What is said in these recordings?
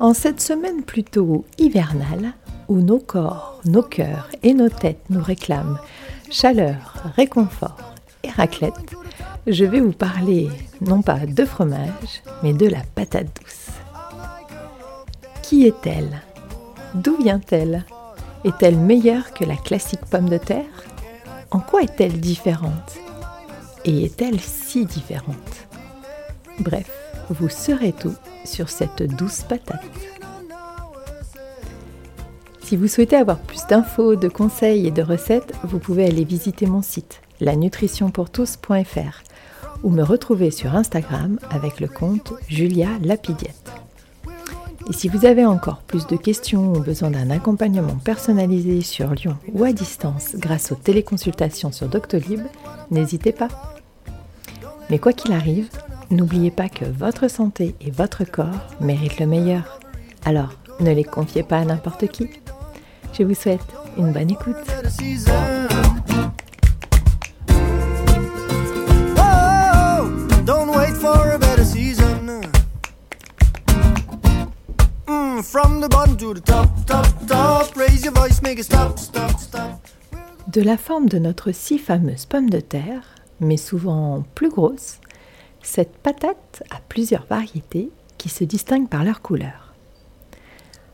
En cette semaine plutôt hivernale, où nos corps, nos cœurs et nos têtes nous réclament chaleur, réconfort et raclette, je vais vous parler non pas de fromage, mais de la patate douce. Qui est-elle? D'où vient-elle? Est-elle meilleure que la classique pomme de terre? En quoi est-elle différente? Et est-elle si différente? Bref, vous saurez tout sur cette douce patate. Si vous souhaitez avoir plus d'infos, de conseils et de recettes, vous pouvez aller visiter mon site lanutritionpourtous.fr ou me retrouver sur Instagram avec le compte Julia Lapidiette. Et si vous avez encore plus de questions ou besoin d'un accompagnement personnalisé sur Lyon ou à distance grâce aux téléconsultations sur Doctolib, n'hésitez pas. Mais quoi qu'il arrive, N'oubliez pas que votre santé et votre corps méritent le meilleur. Alors, ne les confiez pas à n'importe qui. Je vous souhaite une bonne écoute. De la forme de notre si fameuse pomme de terre, mais souvent plus grosse, cette patate a plusieurs variétés qui se distinguent par leur couleur.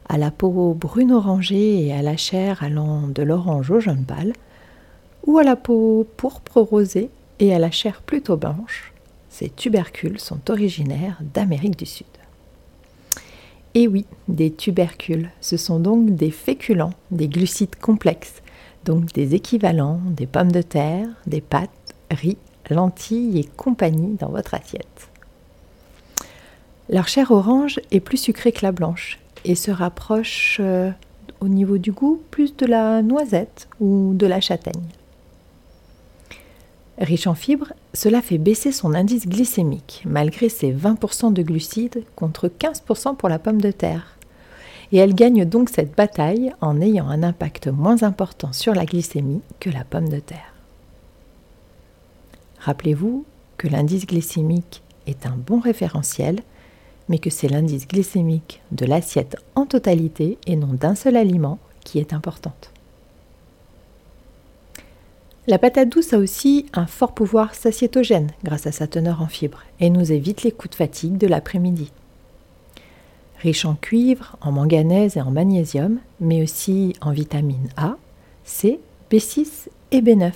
À la peau brune orangée et à la chair allant de l'orange au jaune pâle, ou à la peau pourpre rosée et à la chair plutôt blanche, ces tubercules sont originaires d'Amérique du Sud. Et oui, des tubercules, ce sont donc des féculents, des glucides complexes, donc des équivalents des pommes de terre, des pâtes, riz lentilles et compagnie dans votre assiette. Leur chair orange est plus sucrée que la blanche et se rapproche euh, au niveau du goût plus de la noisette ou de la châtaigne. Riche en fibres, cela fait baisser son indice glycémique malgré ses 20% de glucides contre 15% pour la pomme de terre. Et elle gagne donc cette bataille en ayant un impact moins important sur la glycémie que la pomme de terre. Rappelez-vous que l'indice glycémique est un bon référentiel, mais que c'est l'indice glycémique de l'assiette en totalité et non d'un seul aliment qui est importante. La patate douce a aussi un fort pouvoir satiétogène grâce à sa teneur en fibres et nous évite les coups de fatigue de l'après-midi. Riche en cuivre, en manganèse et en magnésium, mais aussi en vitamines A, C, B6 et B9.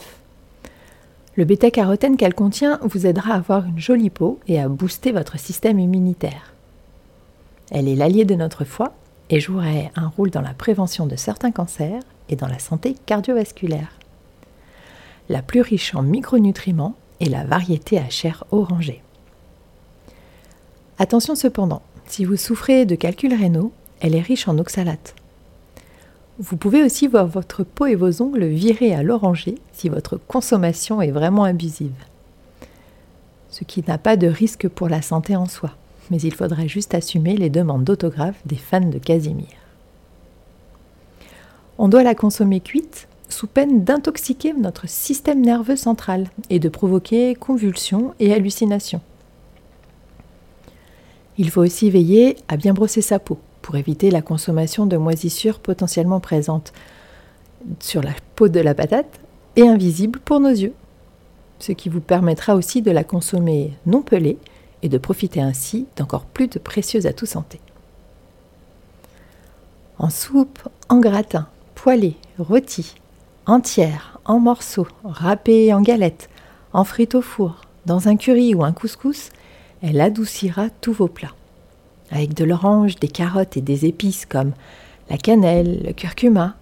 Le bêta-carotène qu'elle contient vous aidera à avoir une jolie peau et à booster votre système immunitaire. Elle est l'allié de notre foie et jouerait un rôle dans la prévention de certains cancers et dans la santé cardiovasculaire. La plus riche en micronutriments est la variété à chair orangée. Attention cependant, si vous souffrez de calculs rénaux, elle est riche en oxalates. Vous pouvez aussi voir votre peau et vos ongles virer à l'oranger si votre consommation est vraiment abusive. Ce qui n'a pas de risque pour la santé en soi, mais il faudrait juste assumer les demandes d'autographe des fans de Casimir. On doit la consommer cuite sous peine d'intoxiquer notre système nerveux central et de provoquer convulsions et hallucinations. Il faut aussi veiller à bien brosser sa peau pour éviter la consommation de moisissures potentiellement présentes sur la peau de la patate et invisibles pour nos yeux, ce qui vous permettra aussi de la consommer non pelée et de profiter ainsi d'encore plus de précieux atouts santé. En soupe, en gratin, poêlée, rôti, entière, en morceaux, râpée en galettes, en frites au four, dans un curry ou un couscous, elle adoucira tous vos plats avec de l'orange, des carottes et des épices comme la cannelle, le curcuma,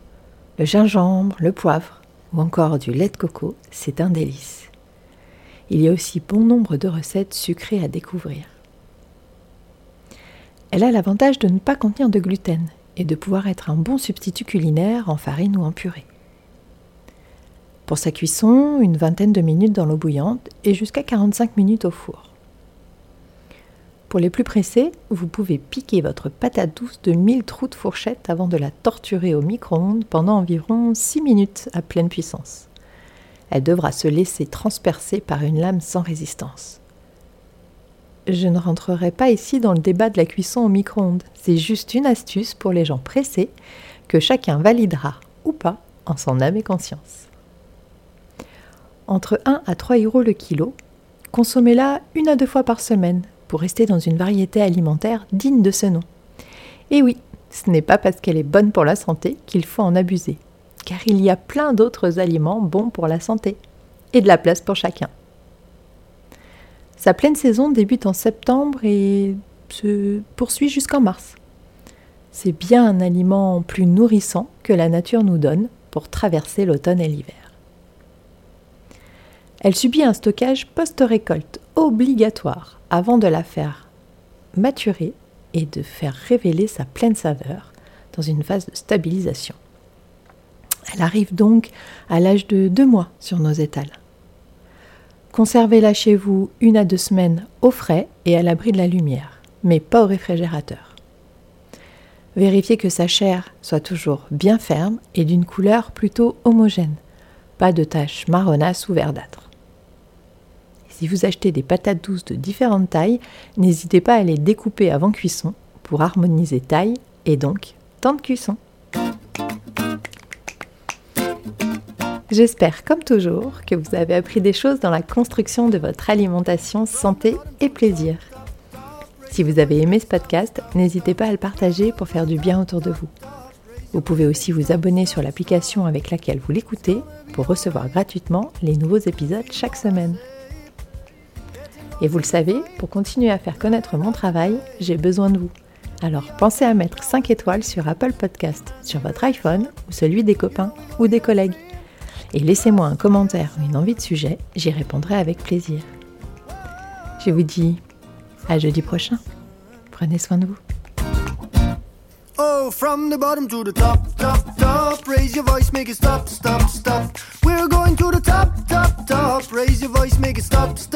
le gingembre, le poivre ou encore du lait de coco, c'est un délice. Il y a aussi bon nombre de recettes sucrées à découvrir. Elle a l'avantage de ne pas contenir de gluten et de pouvoir être un bon substitut culinaire en farine ou en purée. Pour sa cuisson, une vingtaine de minutes dans l'eau bouillante et jusqu'à 45 minutes au four. Pour les plus pressés, vous pouvez piquer votre patate douce de 1000 trous de fourchette avant de la torturer au micro-ondes pendant environ 6 minutes à pleine puissance. Elle devra se laisser transpercer par une lame sans résistance. Je ne rentrerai pas ici dans le débat de la cuisson au micro-ondes. C'est juste une astuce pour les gens pressés que chacun validera ou pas en son âme et conscience. Entre 1 à 3 euros le kilo, consommez-la une à deux fois par semaine pour rester dans une variété alimentaire digne de ce nom. Et oui, ce n'est pas parce qu'elle est bonne pour la santé qu'il faut en abuser, car il y a plein d'autres aliments bons pour la santé, et de la place pour chacun. Sa pleine saison débute en septembre et se poursuit jusqu'en mars. C'est bien un aliment plus nourrissant que la nature nous donne pour traverser l'automne et l'hiver. Elle subit un stockage post-récolte obligatoire avant de la faire maturer et de faire révéler sa pleine saveur dans une phase de stabilisation. Elle arrive donc à l'âge de deux mois sur nos étals. Conservez-la chez vous une à deux semaines au frais et à l'abri de la lumière, mais pas au réfrigérateur. Vérifiez que sa chair soit toujours bien ferme et d'une couleur plutôt homogène, pas de taches marronasses ou verdâtres. Si vous achetez des patates douces de différentes tailles, n'hésitez pas à les découper avant cuisson pour harmoniser taille et donc temps de cuisson. J'espère, comme toujours, que vous avez appris des choses dans la construction de votre alimentation santé et plaisir. Si vous avez aimé ce podcast, n'hésitez pas à le partager pour faire du bien autour de vous. Vous pouvez aussi vous abonner sur l'application avec laquelle vous l'écoutez pour recevoir gratuitement les nouveaux épisodes chaque semaine. Et vous le savez, pour continuer à faire connaître mon travail, j'ai besoin de vous. Alors pensez à mettre 5 étoiles sur Apple Podcast, sur votre iPhone ou celui des copains ou des collègues. Et laissez-moi un commentaire ou une envie de sujet, j'y répondrai avec plaisir. Je vous dis à jeudi prochain. Prenez soin de vous. Oh, from the bottom to the top, top, top. Raise your voice, make it stop, stop, stop. We're going to the top, top, top. Raise your voice, make it stop, stop.